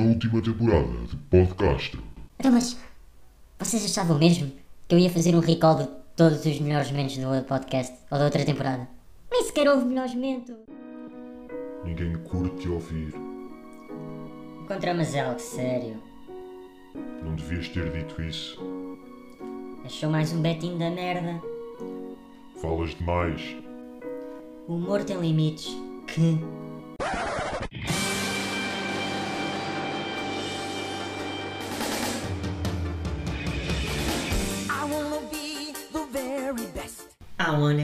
na última temporada de podcast. Então, mas vocês achavam mesmo que eu ia fazer um recall de todos os melhores momentos do podcast ou da outra temporada? Nem sequer houve melhores momentos. Ninguém curte ouvir. Encontramos algo sério. Não devias ter dito isso. Achou mais um betinho da merda. Falas demais. O humor tem limites. Que.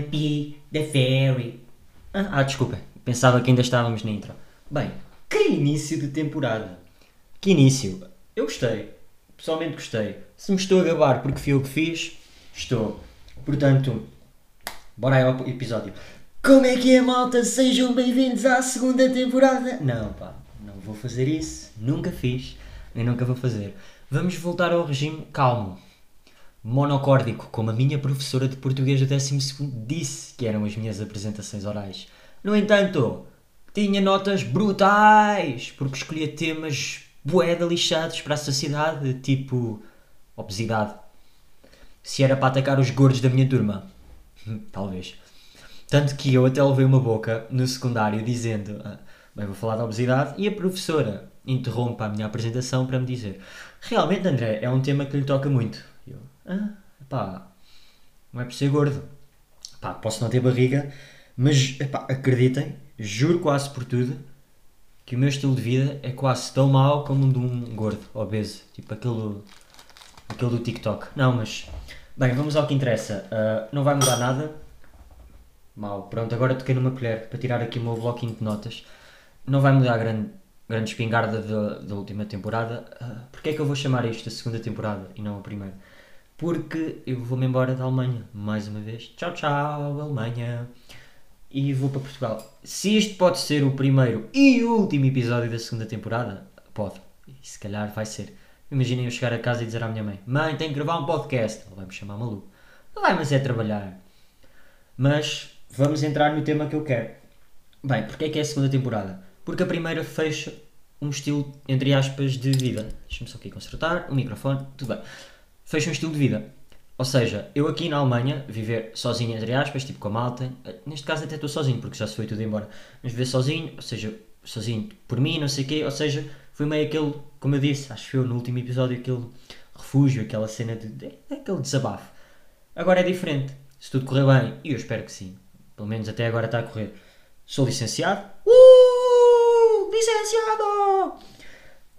Wanna be the fairy. Ah, ah, desculpa. Pensava que ainda estávamos na intro. Bem, que início de temporada. Que início. Eu gostei. Pessoalmente gostei. Se me estou a gabar porque fui eu que fiz, estou. Portanto, bora aí ao episódio. Como é que é, malta? Sejam bem-vindos à segunda temporada. Não, pá. Não vou fazer isso. Nunca fiz. Nem nunca vou fazer. Vamos voltar ao regime calmo monocórdico, como a minha professora de português do 12 disse que eram as minhas apresentações orais. No entanto, tinha notas brutais, porque escolhia temas boeda lixados para a sociedade, tipo obesidade. Se era para atacar os gordos da minha turma, talvez. Tanto que eu até levei uma boca no secundário dizendo: ah, Bem, vou falar da obesidade, e a professora interrompe a minha apresentação para me dizer: Realmente, André, é um tema que lhe toca muito. Ah, pá, não é por ser gordo. Pá, posso não ter barriga, mas epá, acreditem, juro quase por tudo, que o meu estilo de vida é quase tão mau como o de um gordo, obeso. Tipo aquele, aquele do TikTok. Não, mas. Bem, vamos ao que interessa. Ah, não vai mudar nada. Mal, pronto, agora toquei numa colher para tirar aqui o meu bloquinho de notas. Não vai mudar grande, grande espingarda da, da última temporada. Ah, Porquê é que eu vou chamar isto a segunda temporada e não a primeira? Porque eu vou-me embora da Alemanha, mais uma vez. Tchau, tchau, Alemanha. E vou para Portugal. Se isto pode ser o primeiro e último episódio da segunda temporada, pode. E se calhar vai ser. Imaginem eu chegar a casa e dizer à minha mãe: Mãe, tenho que gravar um podcast. Ela vai me chamar maluco. Vai, mas é trabalhar. Mas vamos entrar no tema que eu quero. Bem, porque é que é a segunda temporada? Porque a primeira fecha um estilo, entre aspas, de vida. Deixa-me só aqui consertar o microfone, tudo bem. Fecha um estilo de vida. Ou seja, eu aqui na Alemanha, viver sozinho, entre aspas, tipo com a malta, neste caso até estou sozinho, porque já se foi tudo embora, mas viver sozinho, ou seja, sozinho por mim, não sei o quê, ou seja, foi meio aquele, como eu disse, acho que eu no último episódio, aquele refúgio, aquela cena de, de aquele desabafo. Agora é diferente. Se tudo correr bem, e eu espero que sim, pelo menos até agora está a correr, sou licenciado. Uh! Licenciado!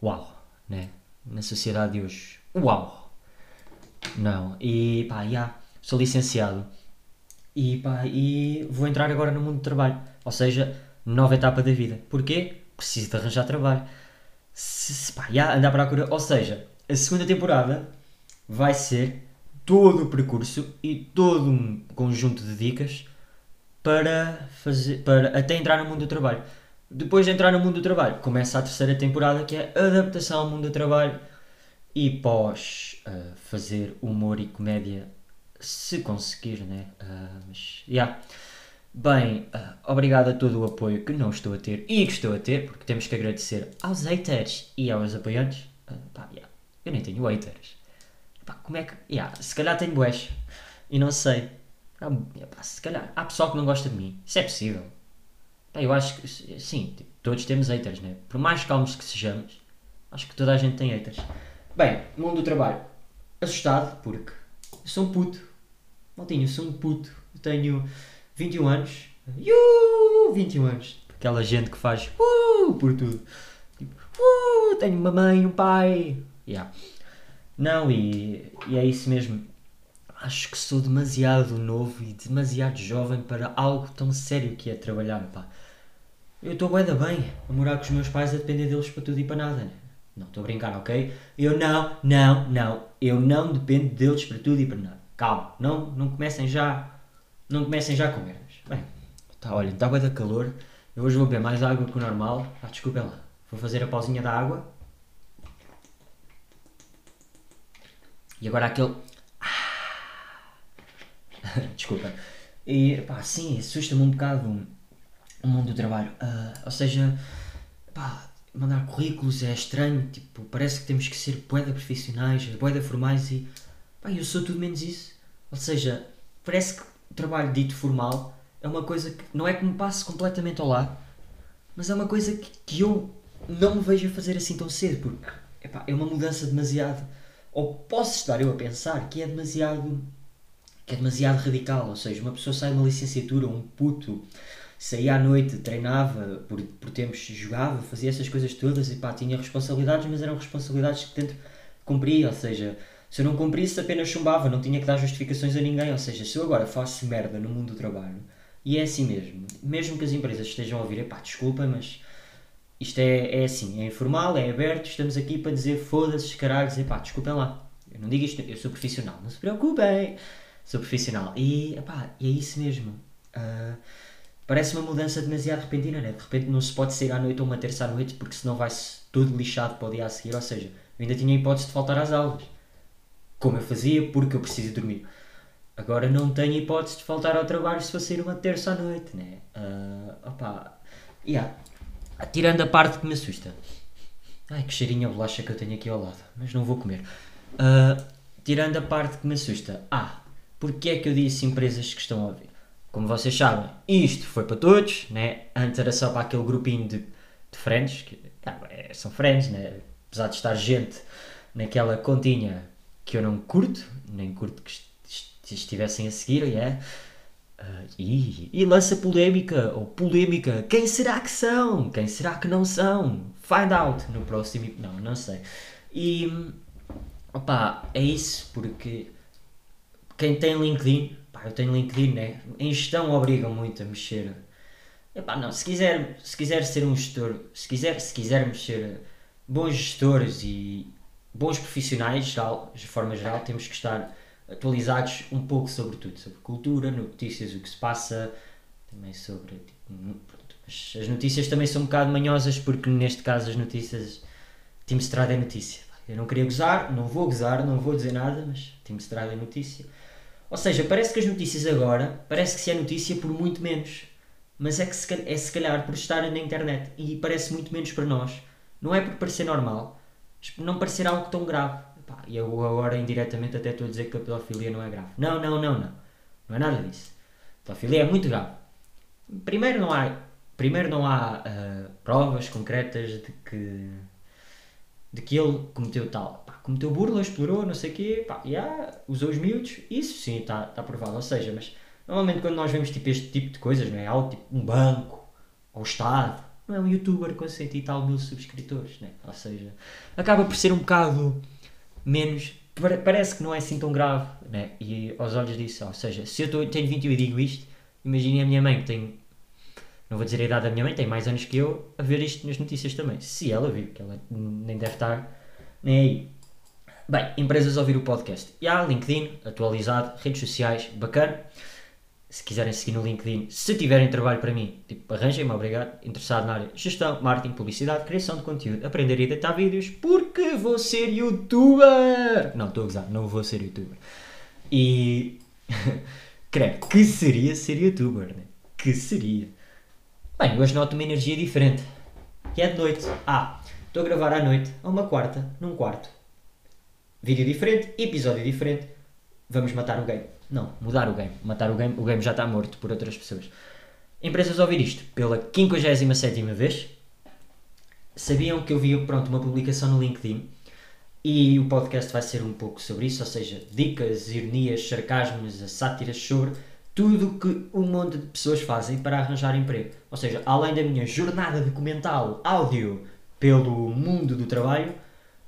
Uau, né? Na sociedade de hoje. Uau! Não, e pá, já, sou licenciado. E pá, e vou entrar agora no mundo do trabalho. Ou seja, nova etapa da vida. Porquê? Preciso de arranjar trabalho. Se, se, pá, já, andar para a cura. Ou seja, a segunda temporada vai ser todo o percurso e todo um conjunto de dicas para fazer, para até entrar no mundo do trabalho. Depois de entrar no mundo do trabalho, começa a terceira temporada que é adaptação ao mundo do trabalho e pós ah, fazer humor e comédia, se conseguir, né? Ah, mas, yeah. Bem, ah, obrigado a todo o apoio que não estou a ter e que estou a ter, porque temos que agradecer aos haters e aos apoiantes. Ah, pá, yeah. Eu nem tenho haters. Pá, como é que. Yeah, se calhar tenho bués e não sei. Ah, pá, se calhar há pessoal que não gosta de mim. Isso é possível. Pá, eu acho que sim, tipo, todos temos haters, né? Por mais calmos que sejamos, acho que toda a gente tem haters. Bem, mundo do trabalho. Assustado porque eu sou um puto. Maltinho, eu sou um puto. Eu tenho 21 anos. Uh, 21 anos. Aquela gente que faz uh, por tudo. Tipo, uh, tenho uma mãe, um pai. Yeah. Não, e, e é isso mesmo. Acho que sou demasiado novo e demasiado jovem para algo tão sério que é trabalhar, pá. Eu estou bem da bem a morar com os meus pais a depender deles para tudo e para nada, né? Não estou a brincar, ok? Eu não, não, não. Eu não dependo deles para tudo e para nada. Calma, não, não comecem já. Não comecem já com merdas. Bem, tá, olha, está bem da calor. Eu hoje vou beber mais água que o normal. Ah, desculpem lá. Vou fazer a pausinha da água. E agora aquele. Ah. Desculpa. E pá, sim, assusta-me um bocado o mundo do trabalho. Ah, ou seja, pá, mandar currículos é estranho, tipo, parece que temos que ser boeda profissionais, boeda formais e pá, eu sou tudo menos isso. Ou seja, parece que o trabalho dito formal é uma coisa que não é que me passe completamente ao lado, mas é uma coisa que, que eu não me vejo a fazer assim tão cedo, porque epá, é uma mudança demasiado. Ou posso estar eu a pensar que é demasiado. que é demasiado radical. Ou seja, uma pessoa sai uma licenciatura, um puto, saía à noite, treinava, por, por tempos jogava, fazia essas coisas todas e pá, tinha responsabilidades, mas eram responsabilidades que dentro cumpria. Ou seja, se eu não cumprisse, apenas chumbava, não tinha que dar justificações a ninguém. Ou seja, se eu agora faço merda no mundo do trabalho, e é assim mesmo, mesmo que as empresas estejam a ouvir, epá, desculpa, mas isto é, é assim, é informal, é aberto, estamos aqui para dizer foda-se, caralhos, epá, desculpem lá. Eu não digo isto, eu sou profissional, não se preocupem, sou profissional. E, epá, e é isso mesmo. Ah, parece uma mudança demasiado repentina, né? De repente não se pode sair à noite ou uma terça à noite porque senão vai-se todo lixado para o dia a seguir. Ou seja, eu ainda tinha a hipótese de faltar às aulas, como eu fazia, porque eu preciso dormir. Agora não tenho hipótese de faltar ao trabalho se for sair uma terça à noite, né? Ah, opá, yeah. Tirando a parte que me assusta. Ai, que cheirinho a bolacha que eu tenho aqui ao lado. Mas não vou comer. Ah, tirando a parte que me assusta. Ah, porque é que eu disse empresas que estão a ouvir? Como vocês sabem, isto foi para todos, né? Antes era só para aquele grupinho de, de friends, que ah, é, são friends, né? Apesar de estar gente naquela continha que eu não curto, nem curto que est- est- estivessem a seguir, é. Ah, e, e lança polémica, ou polémica, quem será que são? Quem será que não são? Find out no próximo. Não, não sei. E. Opá, é isso, porque quem tem LinkedIn, pá, eu tenho LinkedIn, né? Em gestão obrigam muito a mexer. Não, se quiser, se quiser ser um gestor, se quiser, se quisermos ser bons gestores e bons profissionais, geral, de forma geral, temos que estar atualizados um pouco sobre tudo, sobre cultura, notícias, o que se passa, também sobre. tipo, as notícias também são um bocado manhosas, porque neste caso as notícias. Team Strada é notícia. Eu não queria gozar, não vou gozar, não vou dizer nada, mas Team Strada é notícia. Ou seja, parece que as notícias agora, parece que se é notícia por muito menos. Mas é que se, é se calhar por estarem na internet e parece muito menos para nós. Não é por parecer normal, mas por não parecer algo tão grave. Epá, E eu agora indiretamente até estou a dizer que a pedofilia não é grave. Não, não, não, não. Não é nada disso. A pedofilia é muito grave. Primeiro não há, primeiro não há ah, provas concretas de que de que ele cometeu tal. Pá, cometeu burla, explorou, não sei o quê, pá, yeah, usou os miúdos, isso sim está tá provado. Ou seja, mas normalmente quando nós vemos tipo, este tipo de coisas, não é algo tipo um banco, ou Estado, não é um youtuber com cento e tal mil subscritores, né? ou seja, acaba por ser um bocado menos. pare- Parece que não é assim tão grave, né? e aos olhos disso, ou seja, se eu tenho 21 e digo isto, imaginem a minha mãe que tem não vou dizer a idade da minha mãe, tem mais anos que eu, a ver isto nas notícias também. Se ela vir, que ela nem deve estar nem aí. Bem, empresas a ouvir o podcast. E há LinkedIn, atualizado, redes sociais, bacana. Se quiserem seguir no LinkedIn, se tiverem trabalho para mim, tipo, arranjem-me, obrigado. Interessado na área gestão, marketing, publicidade, criação de conteúdo, aprender a editar vídeos, porque vou ser youtuber! Não, estou a gozar, não vou ser youtuber. E. Credo, que seria ser youtuber, né? Que seria. Bem, hoje noto uma energia diferente. Que é de noite. Ah, estou a gravar à noite, a uma quarta, num quarto. Vídeo diferente, episódio diferente. Vamos matar o game. Não, mudar o game. Matar o game, o game já está morto por outras pessoas. Empresas ouvir isto pela 57 vez. Sabiam que eu vi pronto, uma publicação no LinkedIn e o podcast vai ser um pouco sobre isso, ou seja, dicas, ironias, sarcasmos, sátiras sobre tudo que um monte de pessoas fazem para arranjar emprego. Ou seja, além da minha jornada documental áudio pelo mundo do trabalho,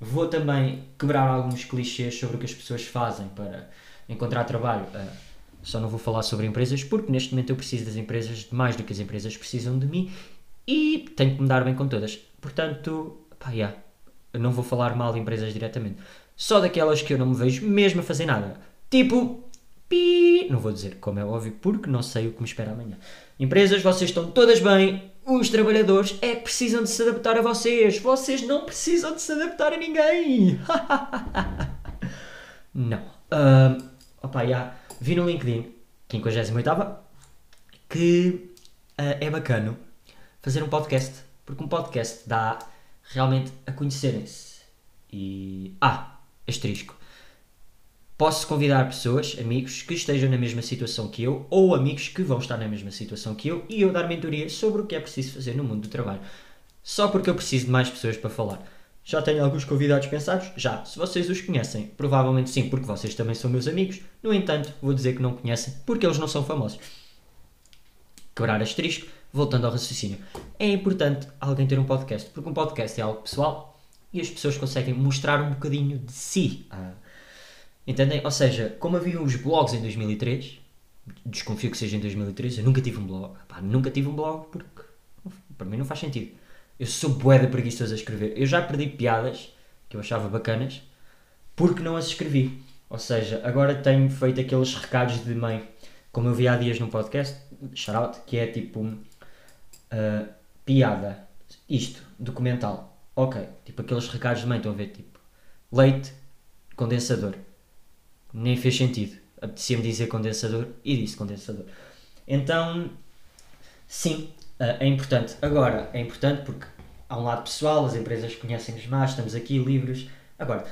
vou também quebrar alguns clichês sobre o que as pessoas fazem para encontrar trabalho. Ah, só não vou falar sobre empresas porque neste momento eu preciso das empresas mais do que as empresas precisam de mim e tenho que me dar bem com todas. Portanto, pá, yeah, não vou falar mal de empresas diretamente. Só daquelas que eu não me vejo mesmo a fazer nada. Tipo, pi, não vou dizer como é óbvio porque não sei o que me espera amanhã. Empresas, vocês estão todas bem. Os trabalhadores é que precisam de se adaptar a vocês. Vocês não precisam de se adaptar a ninguém. não. Ahm, opa, já. Vi no LinkedIn, 58 que ah, é bacana fazer um podcast. Porque um podcast dá realmente a conhecerem-se. E. Ah, asterisco. Posso convidar pessoas, amigos, que estejam na mesma situação que eu, ou amigos que vão estar na mesma situação que eu, e eu dar mentoria sobre o que é preciso fazer no mundo do trabalho. Só porque eu preciso de mais pessoas para falar. Já tenho alguns convidados pensados? Já. Se vocês os conhecem, provavelmente sim, porque vocês também são meus amigos. No entanto, vou dizer que não conhecem, porque eles não são famosos. Quebrar asterisco, voltando ao raciocínio. É importante alguém ter um podcast, porque um podcast é algo pessoal e as pessoas conseguem mostrar um bocadinho de si. Ah, Entendem? Ou seja, como havia os blogs em 2003, desconfio que seja em 2003, eu nunca tive um blog. Pá, nunca tive um blog porque para mim não faz sentido. Eu sou bué de preguiçoso a escrever. Eu já perdi piadas que eu achava bacanas porque não as escrevi. Ou seja, agora tenho feito aqueles recados de mãe, como eu vi há dias no podcast, shout que é tipo uh, piada, isto, documental. Ok, tipo aqueles recados de mãe, estão a ver, tipo leite, condensador. Nem fez sentido. Apetecia-me dizer condensador e disse condensador. Então, sim, uh, é importante. Agora, é importante porque há um lado pessoal, as empresas conhecem-nos mais, estamos aqui livres. Agora,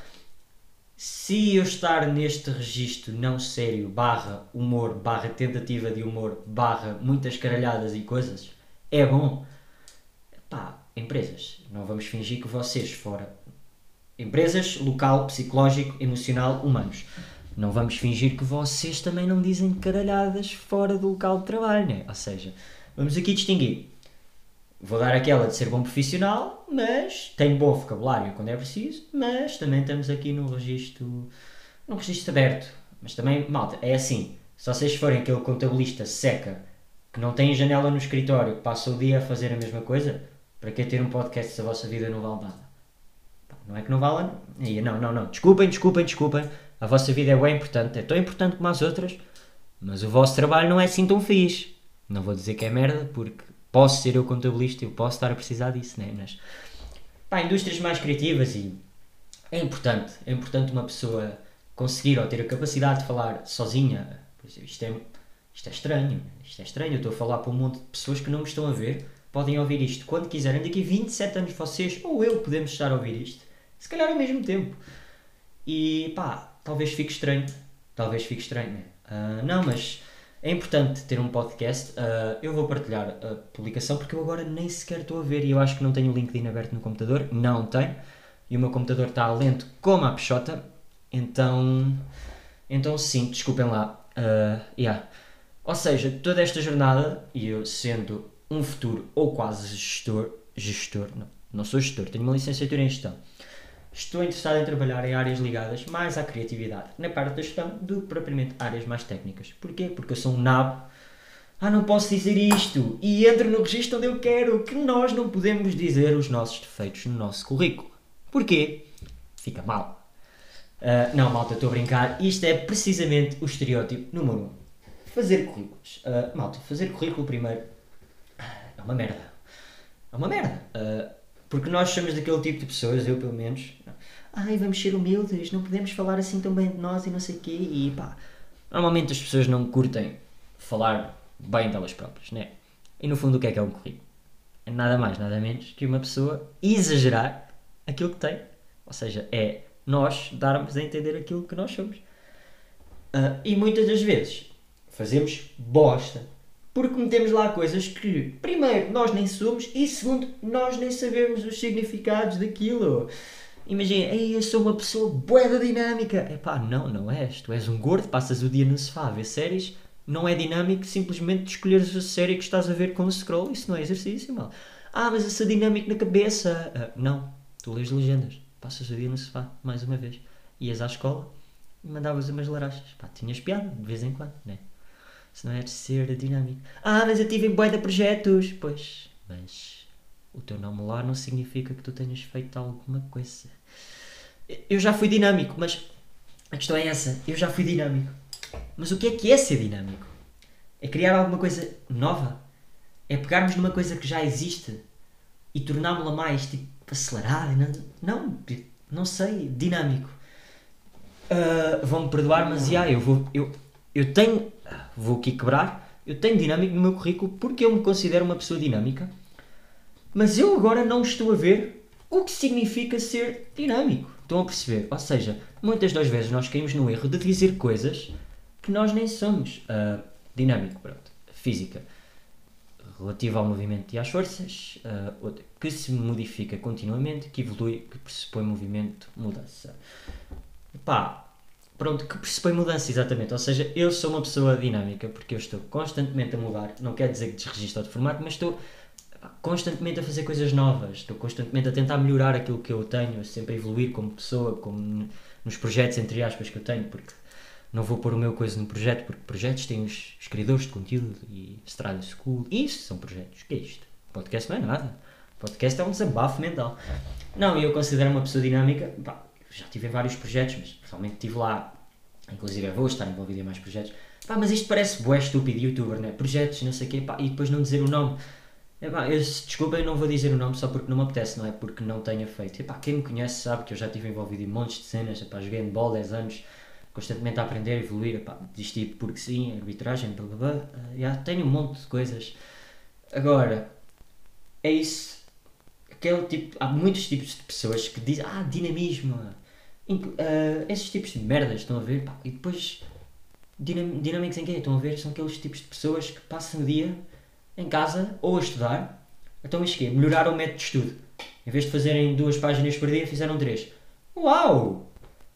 se eu estar neste registro não sério, barra humor, barra tentativa de humor, barra muitas caralhadas e coisas, é bom. Pá, empresas, não vamos fingir que vocês fora. Empresas, local, psicológico, emocional, humanos. Não vamos fingir que vocês também não dizem caralhadas fora do local de trabalho, né? Ou seja, vamos aqui distinguir. Vou dar aquela de ser bom profissional, mas tenho bom vocabulário quando é preciso, mas também estamos aqui num registro, num registro aberto. Mas também, malta, é assim, se vocês forem aquele contabilista seca, que não tem janela no escritório, que passa o dia a fazer a mesma coisa, para que ter um podcast se a vossa vida não vale nada? Não é que não vale, não, não, não, desculpem, desculpem, desculpem, a vossa vida é bem importante, é tão importante como as outras, mas o vosso trabalho não é assim tão fixe. Não vou dizer que é merda, porque posso ser eu contabilista, eu posso estar a precisar disso, né? Mas, pá, indústrias mais criativas e é importante, é importante uma pessoa conseguir ou ter a capacidade de falar sozinha. Isto é, isto é estranho, isto é estranho, eu estou a falar para um monte de pessoas que não me estão a ver, podem ouvir isto quando quiserem, daqui a 27 anos vocês ou eu podemos estar a ouvir isto, se calhar ao mesmo tempo. E pá, talvez fique estranho, talvez fique estranho, né? Ah, não, mas é importante ter um podcast. Ah, eu vou partilhar a publicação porque eu agora nem sequer estou a ver e eu acho que não tenho o LinkedIn aberto no computador. Não tenho. E o meu computador está lento como a peixota. Então, então sim, desculpem lá. Ah, yeah. Ou seja, toda esta jornada, e eu sendo um futuro ou quase gestor, gestor, não, não sou gestor, tenho uma licenciatura em gestão. Estou interessado em trabalhar em áreas ligadas mais à criatividade, na parte da gestão, do que propriamente áreas mais técnicas. Porquê? Porque eu sou um nabo. Ah, não posso dizer isto! E entro no registro onde eu quero, que nós não podemos dizer os nossos defeitos no nosso currículo. Porquê? Fica mal. Ah, não, malta, estou a brincar. Isto é precisamente o estereótipo número 1. Um. Fazer currículos. Ah, malta, fazer currículo primeiro é uma merda. É uma merda. Ah, porque nós somos daquele tipo de pessoas, eu pelo menos. Ai, vamos ser humildes, não podemos falar assim tão bem de nós e não sei o quê. E pá, normalmente as pessoas não curtem falar bem delas próprias, né? E no fundo o que é que é um currículo? É nada mais, nada menos que uma pessoa exagerar aquilo que tem. Ou seja, é nós darmos a entender aquilo que nós somos. Ah, e muitas das vezes fazemos bosta. Porque metemos lá coisas que, primeiro, nós nem somos e, segundo, nós nem sabemos os significados daquilo. Imagina, Ei, eu sou uma pessoa bué da dinâmica. Epá, não, não és. Tu és um gordo, passas o dia no sofá a ver séries. Não é dinâmico simplesmente escolheres a série que estás a ver com o scroll. Isso não é exercício, mal. Ah, mas eu sou dinâmico na cabeça. Ah, não, tu lês legendas. Passas o dia no sofá, mais uma vez. Ias à escola e mandavas umas larachas. Pá, tinhas piada, de vez em quando, né? Se não é de ser dinâmico. Ah, mas eu tive em bué de projetos. Pois, mas o teu nome lá não significa que tu tenhas feito alguma coisa. Eu já fui dinâmico, mas a questão é essa. Eu já fui dinâmico. Mas o que é que é ser dinâmico? É criar alguma coisa nova? É pegarmos numa coisa que já existe e tornámos-la mais tipo acelerada? Não, não, não sei. Dinâmico. Ah, Vão-me perdoar, mas já, eu vou. Eu, eu tenho. Vou aqui quebrar. Eu tenho dinâmico no meu currículo porque eu me considero uma pessoa dinâmica. Mas eu agora não estou a ver O que significa ser dinâmico. Estão a perceber? Ou seja, muitas das vezes nós caímos no erro de dizer coisas que nós nem somos. Ah, dinâmico, pronto. Física. Relativa ao movimento e às forças. outra, que se modifica continuamente, que evolui, que pressupõe movimento, mudança. Pá, pronto, que pressupõe mudança, exatamente. Ou seja, eu sou uma pessoa dinâmica porque eu estou constantemente a mudar. Não quer dizer que desregistro de formato, mas estou constantemente a fazer coisas novas. Estou constantemente a tentar melhorar aquilo que eu tenho, sempre a evoluir como pessoa, como nos projetos, entre aspas, que eu tenho, porque não vou pôr o meu coisa no projeto, porque projetos têm os, os criadores de conteúdo e Strada School. Isso são projetos. O que é isto? Podcast não é nada. Podcast é um desabafo mental. Não, eu considero uma pessoa dinâmica. Pá, já tive em vários projetos, mas pessoalmente estive lá. Inclusive eu vou estar envolvido em mais projetos. Pá, mas isto parece bué estúpido, youtuber, né? Projetos, não sei o quê, pá, e depois não dizer o nome. Epá, eu, se- desculpa, eu não vou dizer o nome só porque não me apetece, não é porque não tenha feito. Epá, quem me conhece sabe que eu já estive envolvido em montes de cenas, epá, joguei bola 10 anos, constantemente a aprender, a evoluir, epá, desisti porque sim, arbitragem, blá blá blá. Ah, já tenho um monte de coisas. Agora, é isso. Aquele tipo, há muitos tipos de pessoas que dizem, ah, dinamismo. Ah, esses tipos de merdas, estão a ver? Pá, e depois, dinam, dinâmicos em quê? Estão a ver? São aqueles tipos de pessoas que passam o dia em casa ou a estudar. Então, isto quê? Melhoraram o método de estudo. Em vez de fazerem duas páginas por dia, fizeram três. Uau!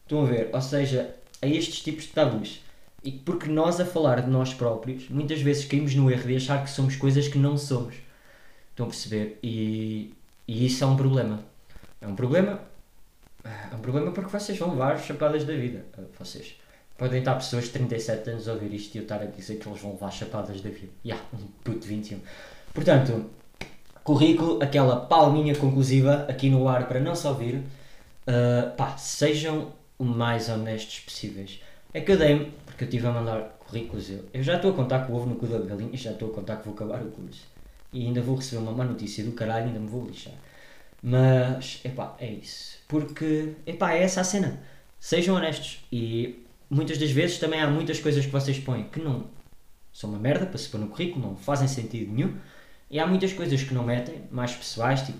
Estão a ver? Ou seja, a estes tipos de tabus. E porque nós, a falar de nós próprios, muitas vezes caímos no erro de achar que somos coisas que não somos. Estão a perceber? E, e isso é um problema. É um problema. É um problema porque vocês vão levar chapadas da vida. Ah, Vocês. Podem estar pessoas de 37 anos a ouvir isto e eu estar a dizer que eles vão levar chapadas da vida. Ya, um puto de 21. Portanto, currículo, aquela palminha conclusiva aqui no ar para não só ouvir. Uh, pá, sejam o mais honestos possíveis. É que eu dei-me, porque eu estive a mandar currículos. Eu, eu já estou a contar com o ovo no cu da galinha e já estou a contar que vou acabar o curso. E ainda vou receber uma má notícia do caralho ainda me vou lixar. Mas, epá, é isso. Porque, epá, é essa a cena. Sejam honestos. E muitas das vezes também há muitas coisas que vocês põem que não são uma merda para se pôr no currículo, não fazem sentido nenhum. E há muitas coisas que não metem, mais pessoais, tipo,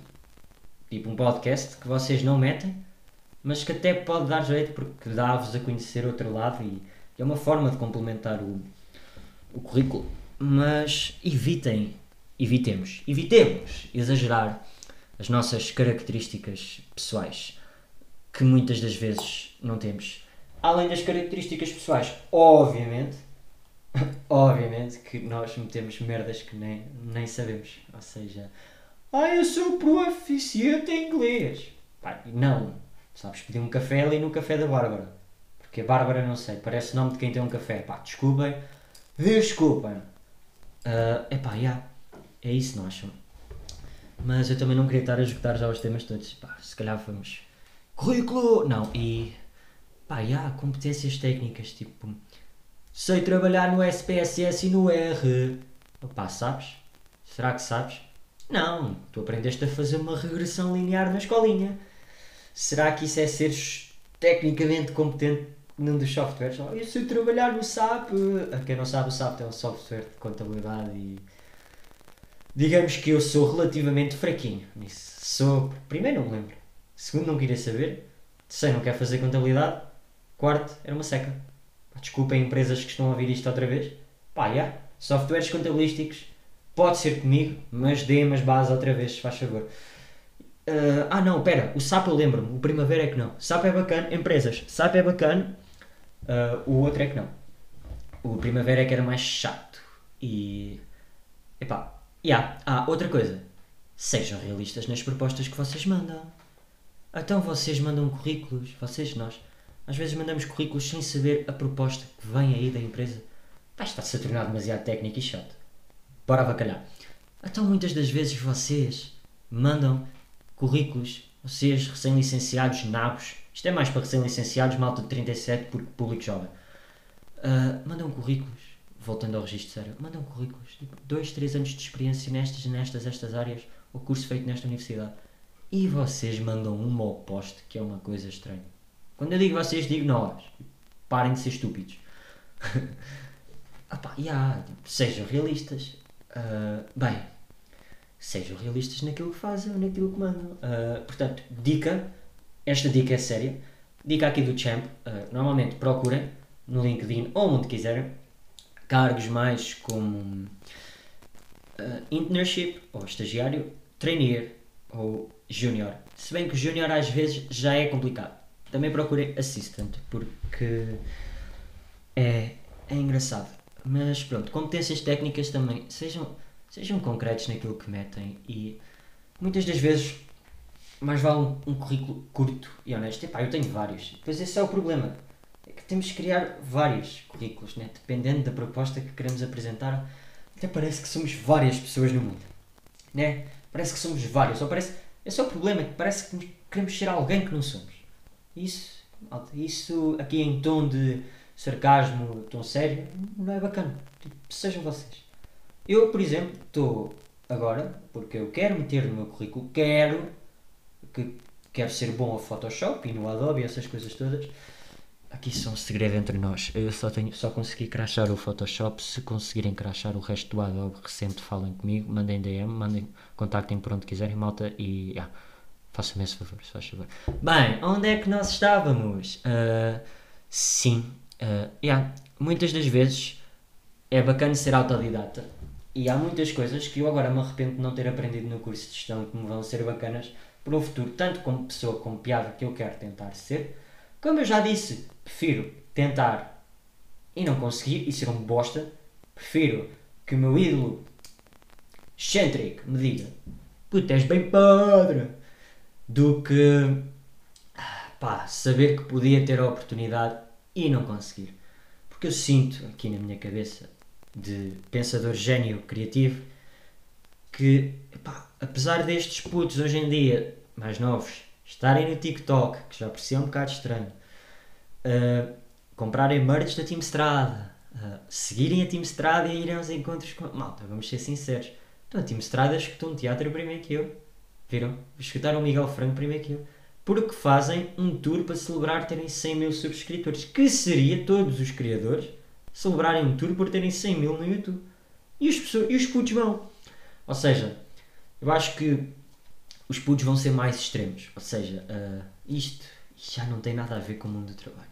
tipo um podcast, que vocês não metem, mas que até pode dar jeito porque dá-vos a conhecer outro lado e é uma forma de complementar o, o currículo. Mas evitem, evitemos, evitemos exagerar as nossas características pessoais, que muitas das vezes não temos. Além das características pessoais, obviamente, obviamente que nós metemos merdas que nem, nem sabemos. Ou seja, ah, eu sou proficiente em inglês. Pá, não. Sabes pedir um café ali no café da Bárbara. Porque a Bárbara não sei, parece nome de quem tem um café. Pá, desculpem. Desculpem. Uh, epá, já. É isso, não acham? Mas eu também não queria estar a esgotar já os temas todos. Pá, se calhar vamos. Currículo! Não, e. Pá, já, competências técnicas, tipo. Sei trabalhar no SPSS e no R. Opá, sabes? Será que sabes? Não, tu aprendeste a fazer uma regressão linear na escolinha. Será que isso é seres tecnicamente competente num dos softwares? Eu sei trabalhar no SAP. A quem não sabe, o SAP é um software de contabilidade e. Digamos que eu sou relativamente fraquinho nisso. Sou. Primeiro, não me lembro. Segundo, não queria saber. Terceiro, não quero fazer contabilidade. Quarto, era uma seca. Desculpem empresas que estão a ouvir isto outra vez. Pá, já. Softwares contabilísticos. Pode ser comigo, mas dê-me as bases outra vez, faz favor. Ah, ah, não, pera. O SAP eu lembro-me. O Primavera é que não. SAP é bacana. Empresas. SAP é bacana. ah, o outro é que não. O Primavera é que era mais chato. E. Epá. Yeah. Ah, outra coisa. Sejam realistas nas propostas que vocês mandam. Então vocês mandam currículos, vocês, nós. Às vezes mandamos currículos sem saber a proposta que vem aí da empresa. Pá, está-se a tornar demasiado técnico e chato. Bora avacalhar. Então muitas das vezes vocês mandam currículos, vocês recém-licenciados, nabos. Isto é mais para recém-licenciados, malta de 37, porque público jovem. Ah, mandam currículos, voltando ao registro sério, mandam currículos, tipo, 2, 3 anos de experiência nestas, nestas, estas áreas, o curso feito nesta universidade. E vocês mandam uma oposta, que é uma coisa estranha. Quando eu digo vocês, digo nós. Parem de ser estúpidos. ah pá, yeah, tipo, sejam realistas. Ah, bem, sejam realistas naquilo que fazem naquilo que mandam. Ah, portanto, dica, esta dica é séria. Dica aqui do Champ, ah, normalmente procurem no LinkedIn ou onde quiserem cargos mais como ah, internship ou estagiário, trainee ou junior. Se bem que junior às vezes já é complicado. Também procurem assistant porque é, é engraçado. Mas pronto, competências técnicas também sejam, sejam concretos naquilo que metem e muitas das vezes mais vale um, um currículo curto e honesto. Epá, eu tenho vários. Pois esse é o problema. Temos que criar vários currículos, né? dependendo da proposta que queremos apresentar. Até parece que somos várias pessoas no mundo. Né? Parece que somos vários. Ou parece, esse é o problema, que parece que queremos ser alguém que não somos. Isso, isso aqui em tom de sarcasmo, tom sério, não é bacana. Tipo, sejam vocês. Eu, por exemplo, estou agora, porque eu quero meter no meu currículo, quero que quero ser bom a Photoshop e no Adobe essas coisas todas. Aqui só um segredo entre nós. Eu só, tenho, só consegui crashar o Photoshop. Se conseguirem crashar o resto do Adobe recente, falem comigo, mandem DM, mandem, contactem por onde quiserem, malta, e yeah, façam-me esse favor, se faz favor. Bem, onde é que nós estávamos? Ah, sim, ah, yeah, muitas das vezes é bacana ser autodidata. E há muitas coisas que eu agora me arrependo de não ter aprendido no curso de gestão que me vão ser bacanas para o futuro, tanto como pessoa com piada que eu quero tentar ser, como eu já disse, prefiro tentar e não conseguir e ser um bosta, prefiro que o meu ídolo excêntrico me diga puta, és bem podre, do que pá, saber que podia ter a oportunidade e não conseguir. Porque eu sinto aqui na minha cabeça de pensador gênio criativo que, pá, apesar destes putos hoje em dia, mais novos, estarem no TikTok, que já parecia um bocado estranho, uh, comprarem merch da Team Strada, uh, seguirem a Team Strada e irem aos encontros com. Malta, vamos ser sinceros. Então a Team Strada escutou um teatro primeiro que eu. Viram? Escutaram o Miguel Franco primeiro que eu. Porque fazem um tour para celebrar terem 100 mil subscritores. Que seria todos os criadores celebrarem um tour por terem 100 mil no YouTube. E os, pessoas- e os putos vão. Ou seja, eu acho que os putos vão ser mais extremos. Ou seja, ah, isto já não tem nada a ver com o mundo do trabalho.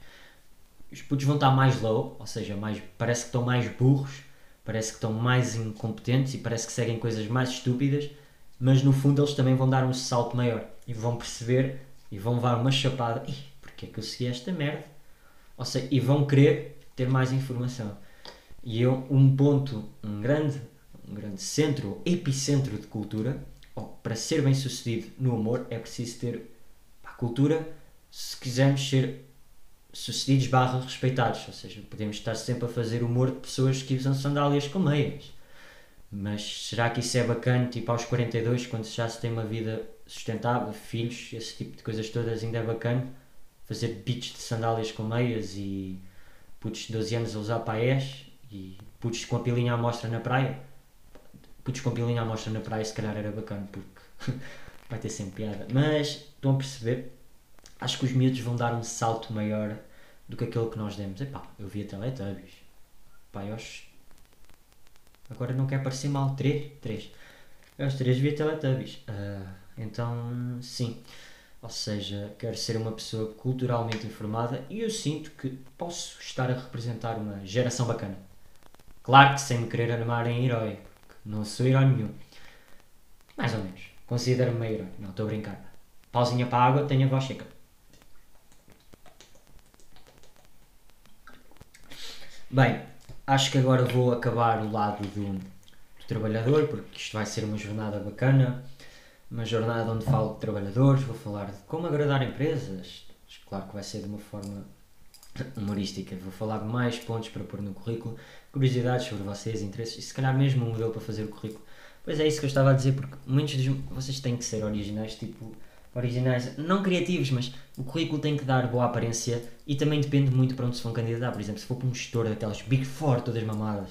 Os putos vão estar mais low, ou seja, mais, parece que estão mais burros, parece que estão mais incompetentes e parece que seguem coisas mais estúpidas, mas no fundo eles também vão dar um salto maior e vão perceber e vão levar uma chapada. Ih, porque é que eu segui esta merda? Ou seja, e vão querer ter mais informação. E eu, um ponto, um grande, um grande centro, epicentro de cultura, ou para ser bem sucedido no humor, é preciso ter pá, cultura se quisermos ser sucedidos barra respeitados. Ou seja, podemos estar sempre a fazer humor de pessoas que usam sandálias com meias. Mas será que isso é bacana, tipo aos 42, quando já se tem uma vida sustentável, filhos, esse tipo de coisas todas, ainda é bacana? Fazer beats de sandálias com meias e putos de 12 anos a usar paés e putos com a pilinha à mostra na praia? Putos com pilinha à mostra na praia se calhar era bacana, porque vai ter sempre piada. Mas, estão a perceber? Acho que os miúdos vão dar um salto maior do que aquele que nós demos. Epá, eu a Teletubbies. Pá, eu acho... Agora não quer parecer mal. Três? Três. Eu aos três vi a Teletubbies. Ah, então, sim. Ou seja, quero ser uma pessoa culturalmente informada e eu sinto que posso estar a representar uma geração bacana. Claro que sem me querer animar em herói, não sou herói nenhum. Mais ou menos. Considero-me meio herói. Não, estou a brincar. Pausinha para a água, tenho a voz seca. Bem, acho que agora vou acabar o lado do, do trabalhador, porque isto vai ser uma jornada bacana. Uma jornada onde falo de trabalhadores, vou falar de como agradar empresas. Claro que vai ser de uma forma humorística. Vou falar de mais pontos para pôr no currículo, curiosidades sobre vocês, interesses e se calhar mesmo um modelo para fazer o currículo. Pois é isso que eu estava a dizer, porque muitos dos vocês têm que ser originais, tipo originais, não criativos, mas o currículo tem que dar boa aparência e também depende muito para onde se vão candidatar. Por exemplo, se for para um gestor daquelas Big Four, todas mamadas,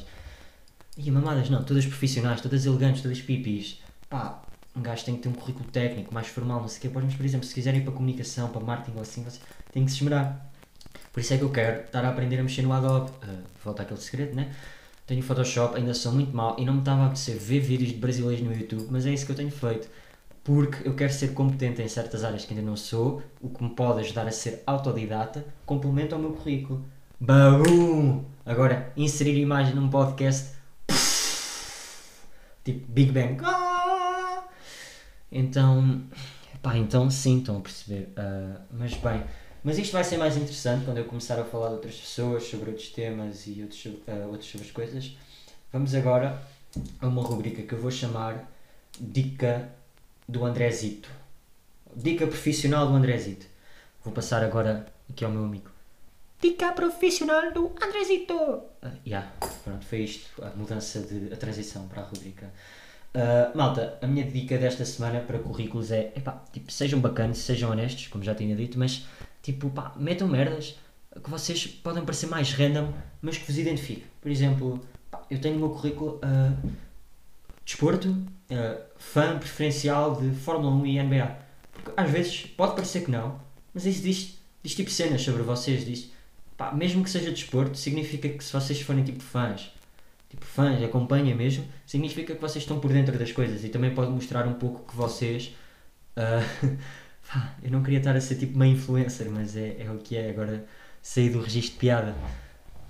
e mamadas não, todas profissionais, todas elegantes, todas pipis, pá, um gajo tem que ter um currículo técnico mais formal, não sei o quê. Mas, por exemplo, se quiserem ir para comunicação, para marketing ou assim, vocês têm que se esmerar. Por isso é que eu quero estar a aprender a mexer no Adobe. Uh, volta àquele segredo, né? tenho Photoshop, ainda sou muito mal e não me estava a apetecer ver vídeos de brasileiros no YouTube, mas é isso que eu tenho feito. Porque eu quero ser competente em certas áreas que ainda não sou, o que me pode ajudar a ser autodidata, complemento ao meu currículo. Babum! Agora, inserir imagem num podcast. Tipo Big Bang. Ah! Então, pá, então sim, estão a perceber. Ah, mas bem, mas isto vai ser mais interessante quando eu começar a falar de outras pessoas, sobre outros temas e outros, ah, outras sobre as coisas. Vamos agora a uma rubrica que eu vou chamar Dica do Andrezito. Dica profissional do Andrezito. Vou passar agora aqui ao meu amigo. Dica profissional do Andrezito. Ah, yeah, pronto, foi isto, a mudança de a transição para a rubrica. Uh, malta, a minha dica desta semana para currículos é, epá, tipo, sejam bacanas, sejam honestos, como já tinha dito, mas tipo, pá, metam merdas que vocês podem parecer mais random, mas que vos identifiquem. Por exemplo, pá, eu tenho no meu currículo uh, desporto, uh, fã preferencial de Fórmula 1 e NBA. Porque às vezes pode parecer que não, mas isso diz, diz tipo cenas sobre vocês, diz, pá, mesmo que seja desporto, significa que se vocês forem tipo fãs tipo fãs, acompanhem mesmo, significa que vocês estão por dentro das coisas e também pode mostrar um pouco que vocês. pá, eu não queria estar a ser tipo uma influencer, mas é, é o que é agora sair do registro de piada.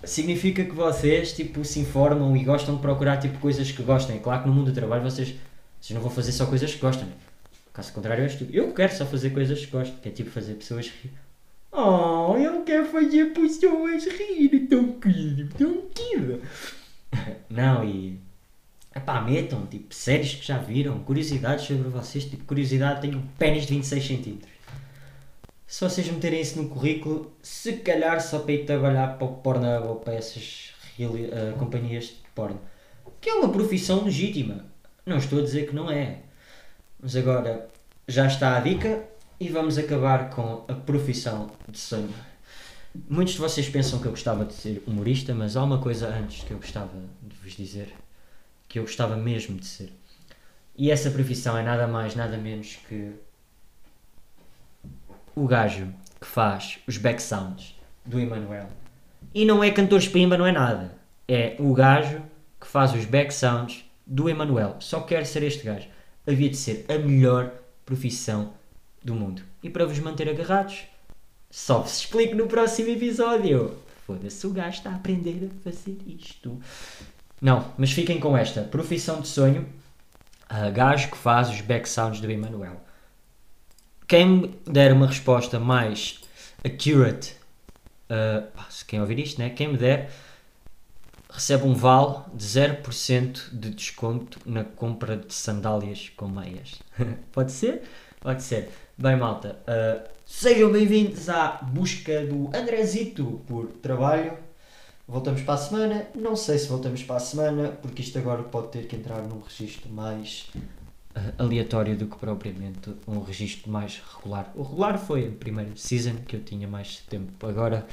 Significa que vocês tipo, se informam e gostam de procurar tipo, coisas que gostem. É Claro que no mundo do trabalho vocês, vocês não vão fazer só coisas que gostam. Caso contrário. Eu quero só fazer coisas que gosto, que é tipo fazer pessoas rir. Oh, eu quero fazer pessoas rir, tão querido, tão querido. Não, e. Epá, metam, tipo, séries que já viram, curiosidades sobre vocês. Tipo, curiosidade, tenho um pênis de 26 centímetros. Se vocês meterem isso no currículo, se calhar só para ir trabalhar para o Pornhub ou para essas ah, companhias de porno. Que é uma profissão legítima. Não estou a dizer que não é. Mas agora, já está a dica e vamos acabar com a profissão de sonho. Muitos de vocês pensam que eu gostava de ser humorista, mas há uma coisa antes que eu gostava de vos dizer. Que eu gostava mesmo de ser. E essa profissão é nada mais, nada menos que o gajo que faz os back sounds do Emanuel. E não é cantor espimba, não é nada. É o gajo que faz os back sounds do Emanuel. Só quero ser este gajo. Havia de ser a melhor profissão do mundo. E para vos manter agarrados, só vos explico no próximo episódio. Foda-se, o gajo está a aprender a fazer isto. Não, mas fiquem com esta. Profissão de sonho. ah, gajo que faz os back sounds do Emanuel. Quem me der uma resposta mais accurate, se quem ouvir isto, né? Quem me der, recebe um vale de 0% de desconto na compra de sandálias com meias. Pode ser? Pode ser. Bem, malta, ah, sejam bem-vindos à busca do Andrezito por trabalho. Voltamos para a semana. Não sei se voltamos para a semana, porque isto agora pode ter que entrar num registro mais ah, aleatório do que propriamente um registro mais regular. O regular foi a primeira season que eu tinha mais tempo. Agora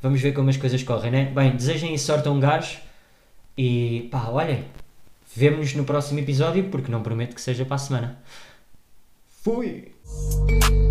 vamos ver como as coisas correm, né? Bem, desejem sorte a um gajo e pá, olhem, vemo-nos no próximo episódio porque não prometo que seja para a semana. Fui! you